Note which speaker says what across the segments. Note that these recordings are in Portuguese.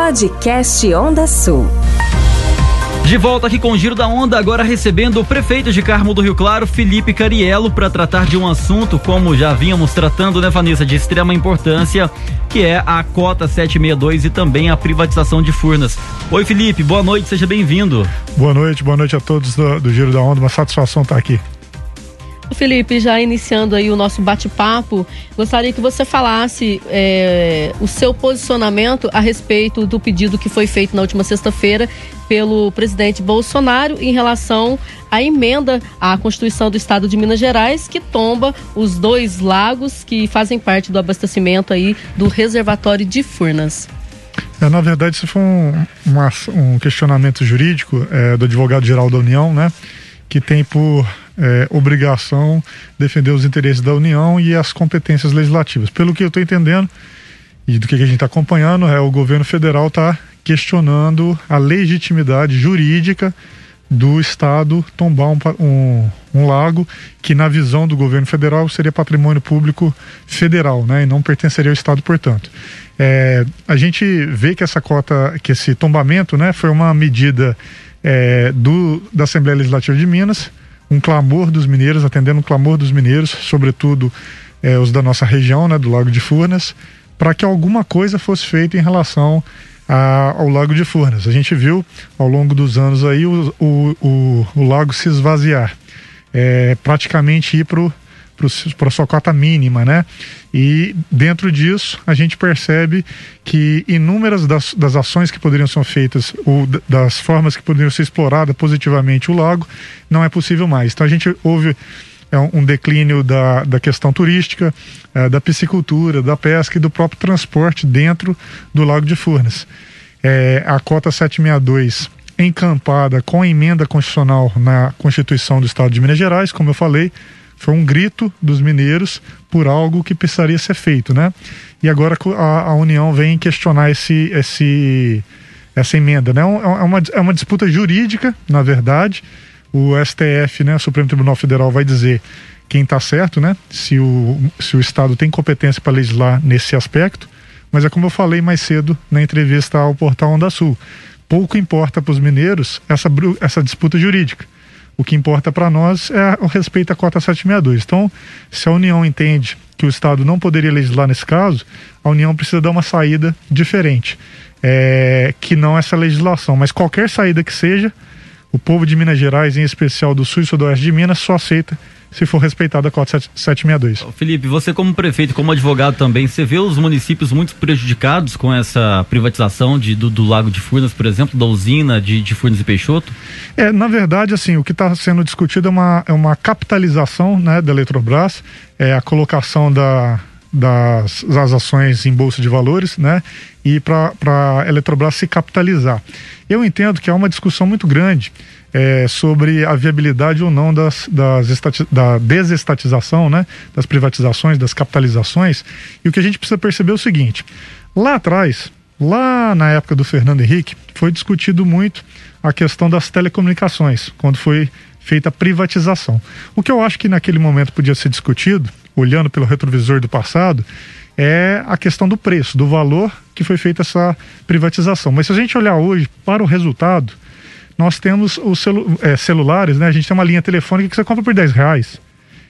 Speaker 1: Podcast Onda Sul.
Speaker 2: De volta aqui com o Giro da Onda, agora recebendo o prefeito de Carmo do Rio Claro, Felipe Cariello, para tratar de um assunto, como já vínhamos tratando, né, Vanessa, de extrema importância, que é a cota 762 e também a privatização de Furnas. Oi, Felipe, boa noite, seja bem-vindo.
Speaker 3: Boa noite, boa noite a todos do, do Giro da Onda, uma satisfação estar aqui.
Speaker 4: Felipe, já iniciando aí o nosso bate-papo, gostaria que você falasse é, o seu posicionamento a respeito do pedido que foi feito na última sexta-feira pelo presidente Bolsonaro em relação à emenda à Constituição do Estado de Minas Gerais, que tomba os dois lagos que fazem parte do abastecimento aí do reservatório de Furnas.
Speaker 3: É, na verdade, isso foi um, uma, um questionamento jurídico é, do advogado-geral da União, né? Que tem por é, obrigação defender os interesses da União e as competências legislativas. Pelo que eu estou entendendo e do que a gente está acompanhando, é o governo federal está questionando a legitimidade jurídica do Estado tombar um, um, um, lago que, na visão do governo federal, seria patrimônio público federal, né, e não pertenceria ao Estado, portanto. É, a gente vê que essa cota, que esse tombamento, né, foi uma medida é, do, da Assembleia Legislativa de Minas, um clamor dos mineiros, atendendo um clamor dos mineiros, sobretudo é, os da nossa região, né, do Lago de Furnas, para que alguma coisa fosse feita em relação a, ao Lago de Furnas. A gente viu ao longo dos anos aí o, o, o, o lago se esvaziar, é, praticamente ir para para a sua cota mínima, né? E dentro disso a gente percebe que inúmeras das, das ações que poderiam ser feitas ou das formas que poderiam ser exploradas positivamente o lago não é possível mais. Então a gente ouve é um declínio da, da questão turística, é, da piscicultura, da pesca e do próprio transporte dentro do Lago de Furnas. É, a cota 762 encampada com emenda constitucional na Constituição do Estado de Minas Gerais, como eu falei, foi um grito dos mineiros por algo que precisaria ser feito, né? E agora a, a União vem questionar esse, esse, essa emenda, né? É, é uma, é uma disputa jurídica, na verdade. O STF, né, o Supremo Tribunal Federal, vai dizer quem está certo, né? Se o, se o Estado tem competência para legislar nesse aspecto. Mas é como eu falei mais cedo na entrevista ao portal Onda Sul. Pouco importa para os mineiros essa, essa disputa jurídica o que importa para nós é o respeito à cota 762. Então, se a União entende que o Estado não poderia legislar nesse caso, a União precisa dar uma saída diferente, é, que não essa legislação. Mas qualquer saída que seja, o povo de Minas Gerais, em especial do sul e sudoeste de Minas, só aceita se for respeitada a cota 762.
Speaker 2: Felipe, você como prefeito, como advogado também, você vê os municípios muito prejudicados com essa privatização de, do, do Lago de Furnas, por exemplo, da usina de, de Furnas e Peixoto?
Speaker 3: É, na verdade, assim, o que está sendo discutido é uma, é uma capitalização né, da Eletrobras, é a colocação da, das, das ações em bolsa de valores, né? E para a Eletrobras se capitalizar. Eu entendo que há uma discussão muito grande é, sobre a viabilidade ou não das, das estati da desestatização, né, das privatizações, das capitalizações. E o que a gente precisa perceber é o seguinte: lá atrás, lá na época do Fernando Henrique, foi discutido muito a questão das telecomunicações, quando foi feita a privatização. O que eu acho que naquele momento podia ser discutido, olhando pelo retrovisor do passado, é a questão do preço, do valor que foi feita essa privatização. Mas se a gente olhar hoje para o resultado, nós temos os celu é, celulares, né? A gente tem uma linha telefônica que você compra por 10 reais,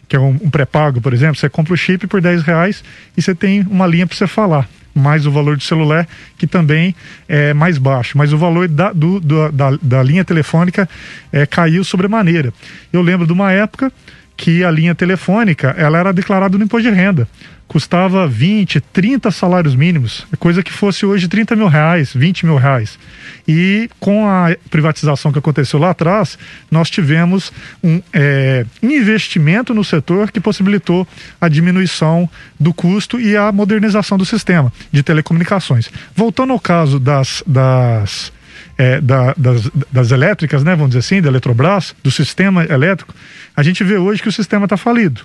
Speaker 3: que é um, um pré-pago, por exemplo. Você compra o chip por 10 reais e você tem uma linha para você falar. Mais o valor do celular, que também é mais baixo. Mas o valor da, do, do, da, da linha telefônica é, caiu sobremaneira. Eu lembro de uma época que a linha telefônica ela era declarada no imposto de renda custava 20, 30 salários mínimos, coisa que fosse hoje 30 mil reais, 20 mil reais. E com a privatização que aconteceu lá atrás, nós tivemos um é, investimento no setor que possibilitou a diminuição do custo e a modernização do sistema de telecomunicações. Voltando ao caso das, das é, da, das, das, elétricas, né, vamos dizer assim, da Eletrobras, do sistema elétrico, a gente vê hoje que o sistema está falido.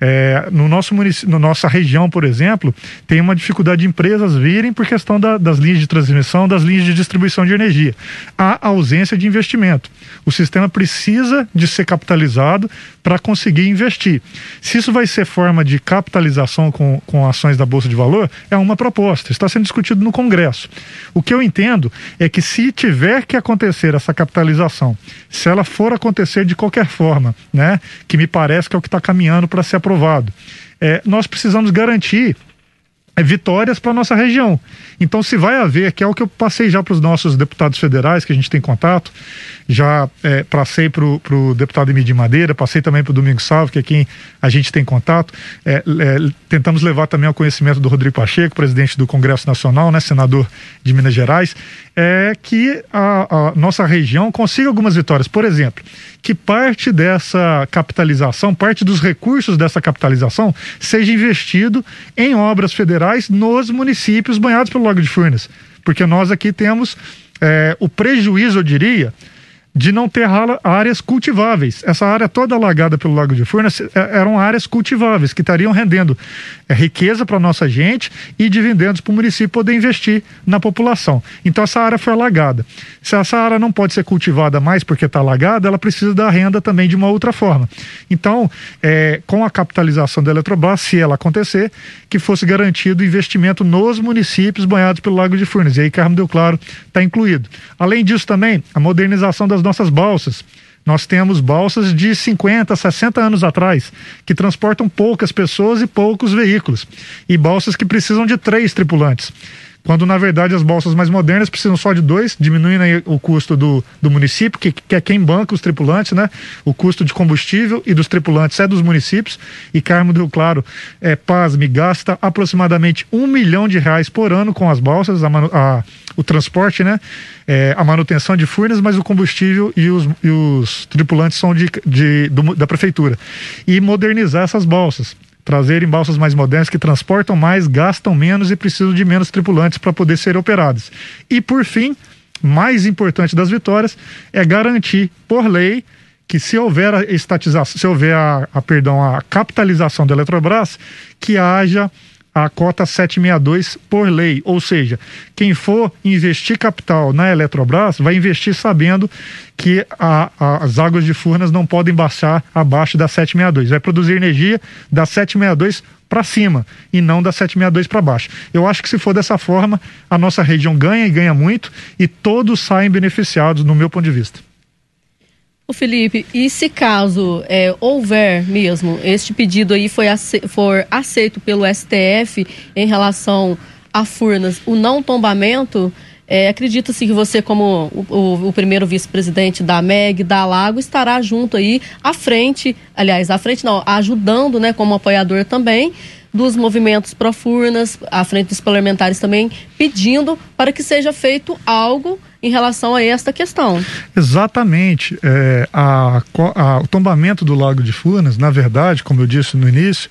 Speaker 3: É, no nosso município, na nossa região, por exemplo, tem uma dificuldade de empresas virem por questão da, das linhas de transmissão, das linhas de distribuição de energia. Há ausência de investimento. O sistema precisa de ser capitalizado para conseguir investir. Se isso vai ser forma de capitalização com, com ações da Bolsa de Valor, é uma proposta. Está sendo discutido no Congresso. O que eu entendo é que se tiver que acontecer essa capitalização, se ela for acontecer de qualquer forma, né, que me parece que é o que está caminhando para ser aprovado, é, nós precisamos garantir é, vitórias para nossa região. Então, se vai haver, que é o que eu passei já para os nossos deputados federais, que a gente tem contato, já é, passei para o deputado Emidir Madeira, passei também para o Domingo Salve, que é quem a gente tem contato. É, é, tentamos levar também ao conhecimento do Rodrigo Pacheco, presidente do Congresso Nacional, né, senador de Minas Gerais, é que a, a nossa região consiga algumas vitórias. Por exemplo, que parte dessa capitalização, parte dos recursos dessa capitalização, seja investido em obras federais nos municípios banhados pelo Lago de Furnas. Porque nós aqui temos é, o prejuízo, eu diria, de não ter áreas cultiváveis. Essa área toda alagada pelo Lago de Furnas é, eram áreas cultiváveis que estariam rendendo é, riqueza para nossa gente e dividendos para o município poder investir na população. Então essa área foi alagada. Se essa área não pode ser cultivada mais porque está alagada, ela precisa da renda também de uma outra forma. Então, é, com a capitalização da Eletrobras, se ela acontecer, que fosse garantido investimento nos municípios banhados pelo Lago de Furnas. E aí Carmo deu claro está incluído. Além disso também, a modernização das nossas balsas. Nós temos balsas de 50, 60 anos atrás, que transportam poucas pessoas e poucos veículos, e balsas que precisam de três tripulantes quando na verdade as balsas mais modernas precisam só de dois, diminuindo o custo do, do município, que, que é quem banca os tripulantes, né? O custo de combustível e dos tripulantes é dos municípios. E Carmo do Claro, é, pasme, gasta aproximadamente um milhão de reais por ano com as balsas, a, a, o transporte, né? É, a manutenção de furnas, mas o combustível e os, e os tripulantes são de, de do, da prefeitura. E modernizar essas balsas trazerem balsas mais modernas que transportam mais, gastam menos e precisam de menos tripulantes para poder ser operadas. E por fim, mais importante das vitórias é garantir por lei que se houver a estatização, se houver a, a perdão, a capitalização da Eletrobras, que haja a cota 762 por lei, ou seja, quem for investir capital na Eletrobras vai investir sabendo que a, a, as águas de Furnas não podem baixar abaixo da 762, vai produzir energia da 762 para cima e não da 762 para baixo. Eu acho que se for dessa forma, a nossa região ganha e ganha muito e todos saem beneficiados no meu ponto de vista.
Speaker 4: O Felipe, e se caso é, houver mesmo este pedido aí foi ace for aceito pelo STF em relação a Furnas, o não tombamento, é, Acredita-se que você, como o, o, o primeiro vice-presidente da MEG, da Lago, estará junto aí à frente, aliás, à frente não, ajudando, né, como apoiador também, dos movimentos pró-Furnas, à frente dos parlamentares também, pedindo para que seja feito algo em relação a esta questão.
Speaker 3: Exatamente. É, a, a, o tombamento do Lago de Furnas, na verdade, como eu disse no início,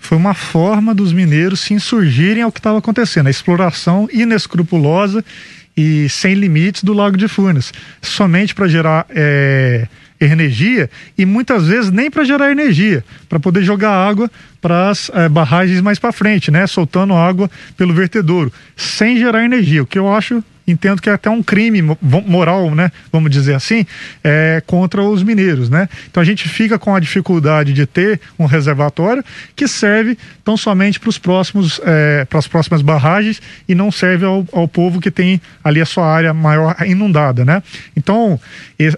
Speaker 3: foi uma forma dos mineiros se insurgirem ao que estava acontecendo, a exploração inescrupulosa e sem limites do Lago de Furnas, somente para gerar é, energia e muitas vezes nem para gerar energia, para poder jogar água para as é, barragens mais para frente, né, soltando água pelo vertedouro, sem gerar energia, o que eu acho entendo que é até um crime moral, né, vamos dizer assim, é, contra os mineiros, né? Então a gente fica com a dificuldade de ter um reservatório que serve tão somente para os próximos, é, para as próximas barragens e não serve ao, ao povo que tem ali a sua área maior inundada, né? Então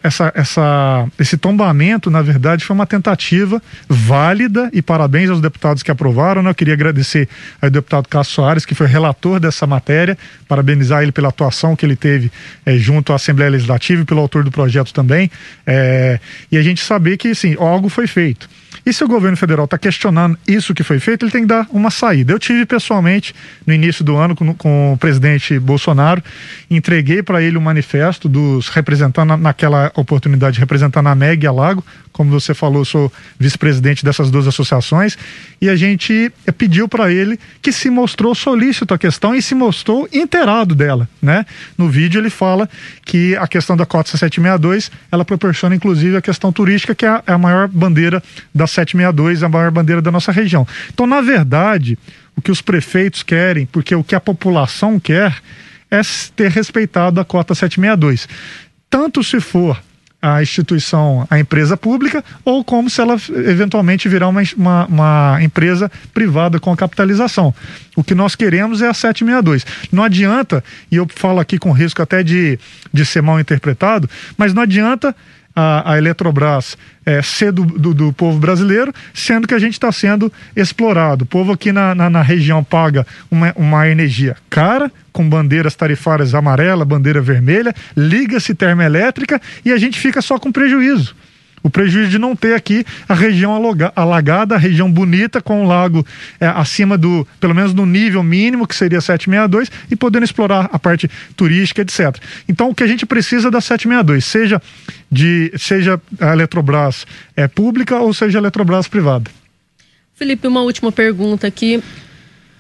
Speaker 3: essa, essa, esse tombamento, na verdade, foi uma tentativa válida e parabéns aos deputados que aprovaram. Né? Eu queria agradecer ao deputado Cássio Soares, que foi relator dessa matéria, parabenizar ele pela atuação que ele teve é, junto à Assembleia Legislativa e pelo autor do projeto também. É, e a gente saber que, sim, algo foi feito. E se o governo federal está questionando isso que foi feito, ele tem que dar uma saída. Eu tive pessoalmente, no início do ano, com, com o presidente Bolsonaro, entreguei para ele o um manifesto dos representando naquela oportunidade, representando a MEG e a Lago, como você falou, sou vice-presidente dessas duas associações, e a gente eh, pediu para ele que se mostrou solícito à questão e se mostrou inteirado dela, né? No vídeo ele fala que a questão da cota 762, ela proporciona inclusive a questão turística, que é a, é a maior bandeira da 762, a maior bandeira da nossa região. Então, na verdade, o que os prefeitos querem, porque o que a população quer é ter respeitado a cota 762. Tanto se for a instituição, a empresa pública, ou como se ela eventualmente virar uma, uma, uma, empresa privada com capitalização. O que nós queremos é a 762. Não adianta, e eu falo aqui com risco até de, de ser mal interpretado, mas não adianta a, a Eletrobras é, ser do, do, do, povo brasileiro, sendo que a gente está sendo explorado. O povo aqui na, na, na, região paga uma, uma energia cara, com bandeiras tarifárias amarela, bandeira vermelha, liga-se termoelétrica e a gente fica só com prejuízo. O prejuízo de não ter aqui a região alagada, a região bonita, com o lago é, acima do, pelo menos no nível mínimo, que seria 762, e podendo explorar a parte turística, etc. Então, o que a gente precisa da 762, seja, de, seja a Eletrobras é, pública ou seja a Eletrobras privada.
Speaker 4: Felipe, uma última pergunta aqui.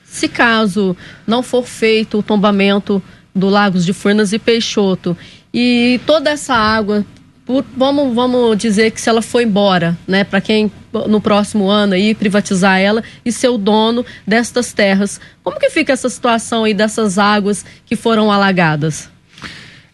Speaker 4: Se caso não for feito o tombamento do Lagos de Furnas e Peixoto e toda essa água por, vamos, vamos dizer que se ela for embora, né, para quem no próximo ano aí privatizar ela e ser o dono destas terras, como que fica essa situação aí dessas águas que foram alagadas?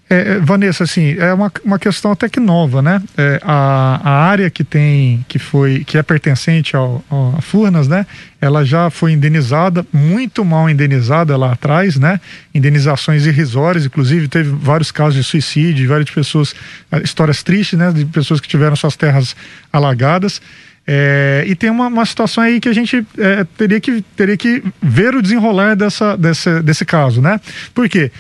Speaker 3: É, é, Vanessa, assim, é uma, uma questão até que nova, né? É, a, a área que tem, que foi, que é pertencente ao, ao, a Furnas, né? Ela já foi indenizada, muito mal indenizada lá atrás, né? Indenizações irrisórias, inclusive teve vários casos de suicídio, várias pessoas, ah, histórias tristes, né? De pessoas que tiveram suas terras alagadas. É, e tem uma, uma, situação aí que a gente é, teria, que, teria que ver o desenrolar dessa, dessa, desse caso, né? Por quê?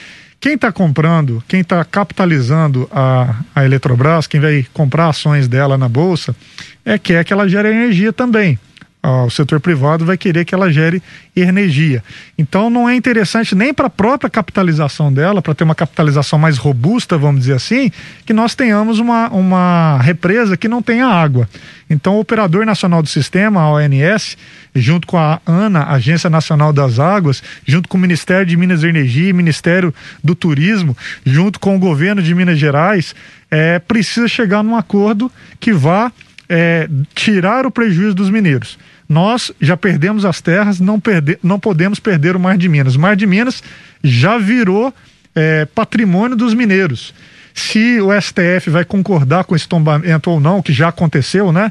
Speaker 3: Quem está comprando, quem está capitalizando a, a Eletrobras, quem vai comprar ações dela na bolsa, é quer que ela gere energia também. O setor privado vai querer que ela gere energia. Então não é interessante nem para a própria capitalização dela, para ter uma capitalização mais robusta, vamos dizer assim, que nós tenhamos uma, uma represa que não tenha água. Então o Operador Nacional do Sistema, a ONS, junto com a ANA, Agência Nacional das Águas, junto com o Ministério de Minas e Energia e Ministério do Turismo, junto com o governo de Minas Gerais, é, precisa chegar num acordo que vá é, tirar o prejuízo dos mineiros. Nós já perdemos as terras, não, perde, não podemos perder o Mar de Minas. O Mar de Minas já virou é, patrimônio dos mineiros. Se o STF vai concordar com esse tombamento ou não, que já aconteceu, né?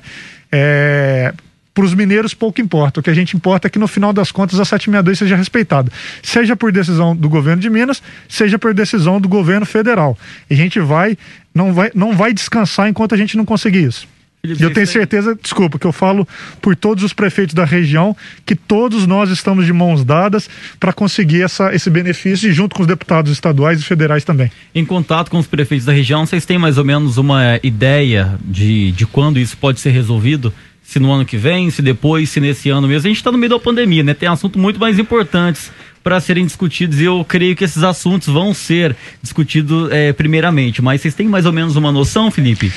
Speaker 3: É, para os mineiros pouco importa. O que a gente importa é que no final das contas a 762 seja respeitada, seja por decisão do governo de Minas, seja por decisão do governo federal. E a gente vai não vai não vai descansar enquanto a gente não conseguir isso. E eu tenho certeza, desculpa, que eu falo por todos os prefeitos da região, que todos nós estamos de mãos dadas para conseguir essa, esse benefício, e junto com os deputados estaduais e federais também.
Speaker 2: Em contato com os prefeitos da região, vocês têm mais ou menos uma ideia de, de quando isso pode ser resolvido? se no ano que vem, se depois, se nesse ano mesmo. A gente está no meio da pandemia, né? Tem assuntos muito mais importantes para serem discutidos e eu creio que esses assuntos vão ser discutidos é, primeiramente. Mas vocês têm mais ou menos uma noção, Felipe?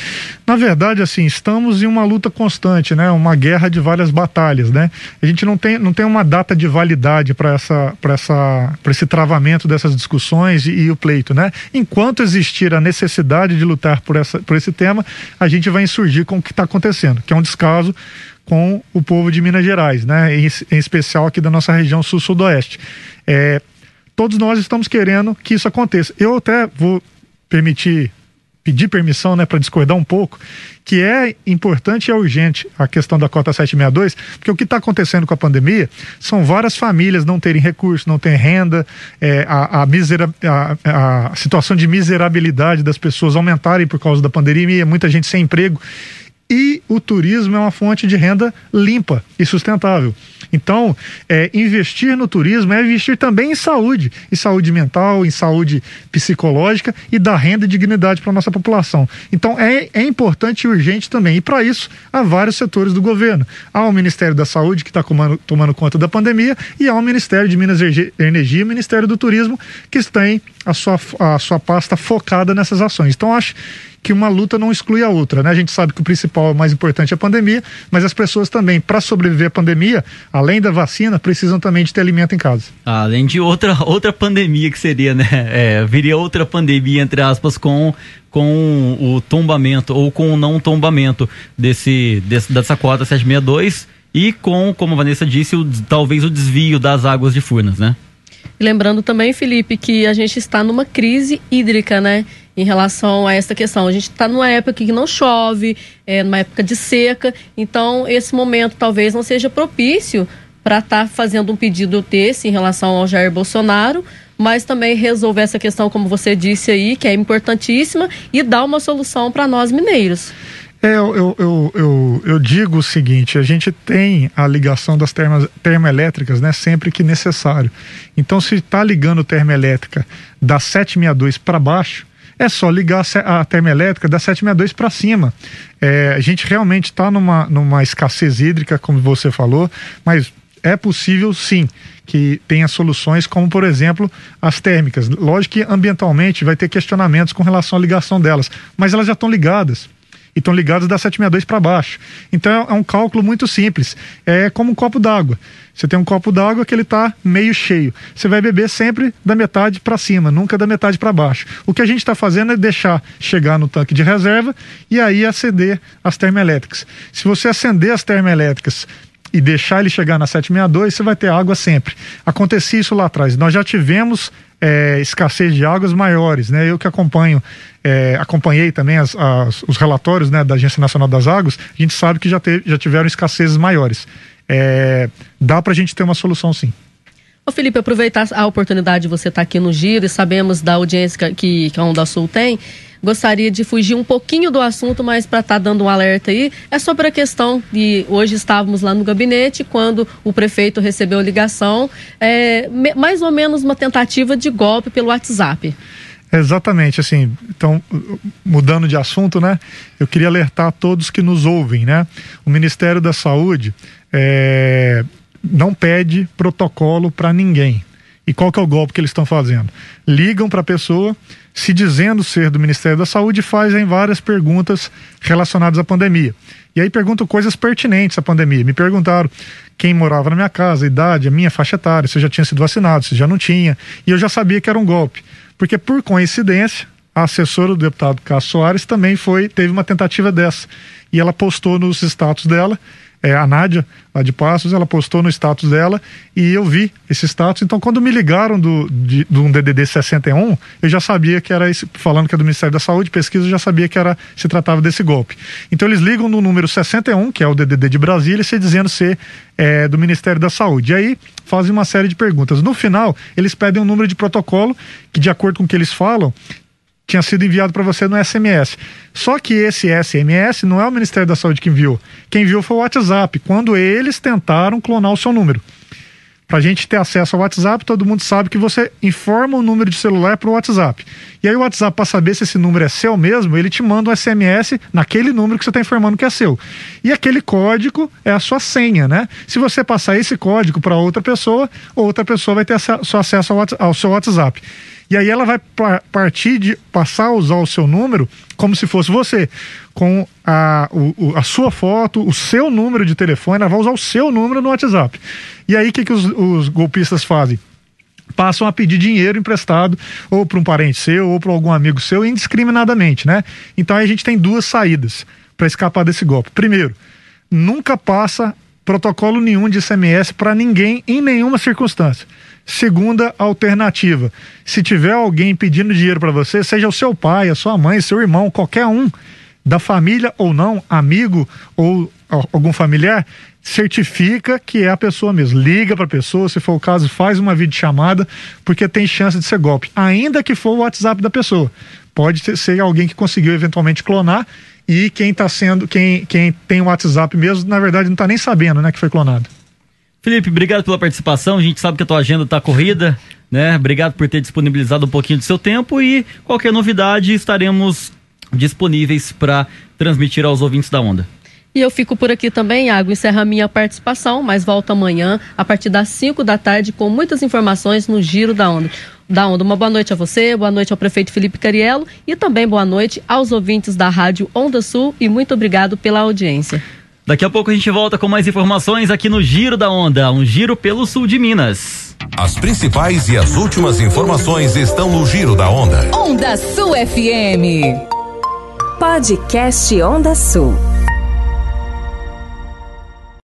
Speaker 3: Na verdade, assim, estamos em uma luta constante, né? Uma guerra de várias batalhas, né? A gente não tem, não tem uma data de validade para essa, essa, esse travamento dessas discussões e, e, o pleito, né? Enquanto existir a necessidade de lutar por, essa, por esse tema, a gente vai insurgir com o que está acontecendo, que é um descaso com o povo de Minas Gerais, né? Em, em especial aqui da nossa região sul-sudoeste. É, todos nós estamos querendo que isso aconteça. Eu até vou permitir pedir permissão, né, para discordar um pouco, que é importante e é urgente a questão da cota 762, porque o que está acontecendo com a pandemia são várias famílias não terem recursos, não terem renda, é, a, a, misera, a, a situação de miserabilidade das pessoas aumentarem por causa da pandemia, muita gente sem emprego e o turismo é uma fonte de renda limpa e sustentável. Então, é, investir no turismo é investir também em saúde, em saúde mental, em saúde psicológica e dar renda e dignidade para a nossa população. Então, é, é importante e urgente também. E para isso, há vários setores do governo. Há o Ministério da Saúde, que está tomando conta da pandemia, e há o Ministério de Minas e Energia e o Ministério do Turismo, que têm a sua, a sua pasta focada nessas ações. Então, acho que uma luta não exclui a outra, né? A gente sabe que o principal, o mais importante é a pandemia, mas as pessoas também, para sobreviver à pandemia, além da vacina, precisam também de ter alimento em casa.
Speaker 2: Além de outra, outra pandemia que seria, né? É, viria outra pandemia, entre aspas, com com o tombamento ou com o não tombamento desse, desse dessa cota 762 e com, como a Vanessa disse, o, talvez o desvio das águas de Furnas, né?
Speaker 4: Lembrando também, Felipe, que a gente está numa crise hídrica, né? Em relação a essa questão. A gente está numa época que não chove, é numa época de seca, então esse momento talvez não seja propício para estar tá fazendo um pedido desse em relação ao Jair Bolsonaro, mas também resolver essa questão, como você disse aí, que é importantíssima, e dar uma solução para nós mineiros.
Speaker 3: É, eu, eu, eu, eu, digo o seguinte: a gente tem a ligação das termas, termoelétricas né, sempre que necessário. Então, se está ligando termoelétrica da 762 para baixo, é só ligar a termoelétrica da 762 para cima. É, a gente realmente está numa, numa escassez hídrica, como você falou, mas é possível sim que tenha soluções como, por exemplo, as térmicas. Lógico que ambientalmente vai ter questionamentos com relação à ligação delas, mas elas já estão ligadas estão ligados da 762 para baixo. Então é um cálculo muito simples. É como um copo d'água. Você tem um copo d'água que ele está meio cheio. Você vai beber sempre da metade para cima, nunca da metade para baixo. O que a gente está fazendo é deixar chegar no tanque de reserva e aí acender as termoelétricas. Se você acender as termoelétricas e deixar ele chegar na 762, você vai ter água sempre. Acontecia isso lá atrás. Nós já tivemos é, escassez de águas maiores, né? Eu que acompanho, é, acompanhei também as, as, os relatórios né, da Agência Nacional das Águas, a gente sabe que já, já tiveram escassezes maiores. É, dá para a gente ter uma solução sim.
Speaker 4: Ô Felipe, aproveitar a oportunidade de você estar tá aqui no Giro e sabemos da audiência que, que a Onda Sul tem, gostaria de fugir um pouquinho do assunto, mas para estar tá dando um alerta aí, é sobre a questão de hoje estávamos lá no gabinete quando o prefeito recebeu ligação, é, mais ou menos uma tentativa de golpe pelo WhatsApp.
Speaker 3: Exatamente, assim, então, mudando de assunto, né? Eu queria alertar a todos que nos ouvem, né? O Ministério da Saúde é, não pede protocolo para ninguém. E qual que é o golpe que eles estão fazendo? Ligam para a pessoa, se dizendo ser do Ministério da Saúde, fazem várias perguntas relacionadas à pandemia. E aí perguntam coisas pertinentes à pandemia. Me perguntaram quem morava na minha casa, a idade, a minha faixa etária, se eu já tinha sido vacinado, se já não tinha. E eu já sabia que era um golpe. Porque, por coincidência, a assessora do deputado Cássio Soares também foi, teve uma tentativa dessa. E ela postou nos status dela é, a Nádia, lá de Passos, ela postou no status dela e eu vi esse status. Então, quando me ligaram do, de, de um DDD 61, eu já sabia que era esse, falando que é do Ministério da Saúde, pesquisa, eu já sabia que era se tratava desse golpe. Então, eles ligam no número 61, que é o DDD de Brasília, se dizendo ser é, do Ministério da Saúde. E aí fazem uma série de perguntas. No final, eles pedem um número de protocolo que, de acordo com o que eles falam, tinha sido enviado para você no SMS. Só que esse SMS não é o Ministério da Saúde que enviou. Quem enviou foi o WhatsApp, quando eles tentaram clonar o seu número. Para a gente ter acesso ao WhatsApp, todo mundo sabe que você informa o número de celular para o WhatsApp. E aí o WhatsApp, para saber se esse número é seu mesmo, ele te manda um SMS naquele número que você está informando que é seu. E aquele código é a sua senha, né? Se você passar esse código para outra pessoa, outra pessoa vai ter acesso ao, ao seu WhatsApp. E aí ela vai partir de passar a usar o seu número como se fosse você, com a, o, a sua foto, o seu número de telefone, ela vai usar o seu número no WhatsApp. E aí o que, que os, os golpistas fazem? passam a pedir dinheiro emprestado ou para um parente seu ou para algum amigo seu indiscriminadamente, né? Então a gente tem duas saídas para escapar desse golpe. Primeiro, nunca passa protocolo nenhum de SMS para ninguém em nenhuma circunstância. Segunda alternativa: se tiver alguém pedindo dinheiro para você, seja o seu pai, a sua mãe, seu irmão, qualquer um da família ou não, amigo ou algum familiar, certifica que é a pessoa mesmo. Liga para a pessoa, se for o caso, faz uma videochamada, porque tem chance de ser golpe, ainda que for o WhatsApp da pessoa. Pode ser alguém que conseguiu eventualmente clonar e quem está sendo, quem, quem tem o WhatsApp mesmo, na verdade não está nem sabendo, né, que foi clonado.
Speaker 2: Felipe, obrigado pela participação. A gente sabe que a tua agenda está corrida, né? Obrigado por ter disponibilizado um pouquinho do seu tempo e qualquer novidade estaremos disponíveis para transmitir aos ouvintes da Onda.
Speaker 4: E eu fico por aqui também, Iago. Encerra a minha participação, mas volto amanhã a partir das 5 da tarde com muitas informações no Giro da Onda. Da Onda. Uma boa noite a você, boa noite ao prefeito Felipe Cariello e também boa noite aos ouvintes da Rádio Onda Sul e muito obrigado pela audiência.
Speaker 2: Daqui a pouco a gente volta com mais informações aqui no Giro da Onda, um giro pelo sul de Minas.
Speaker 5: As principais e as últimas informações estão no Giro da Onda.
Speaker 1: Onda Sul FM. Podcast Onda Sul.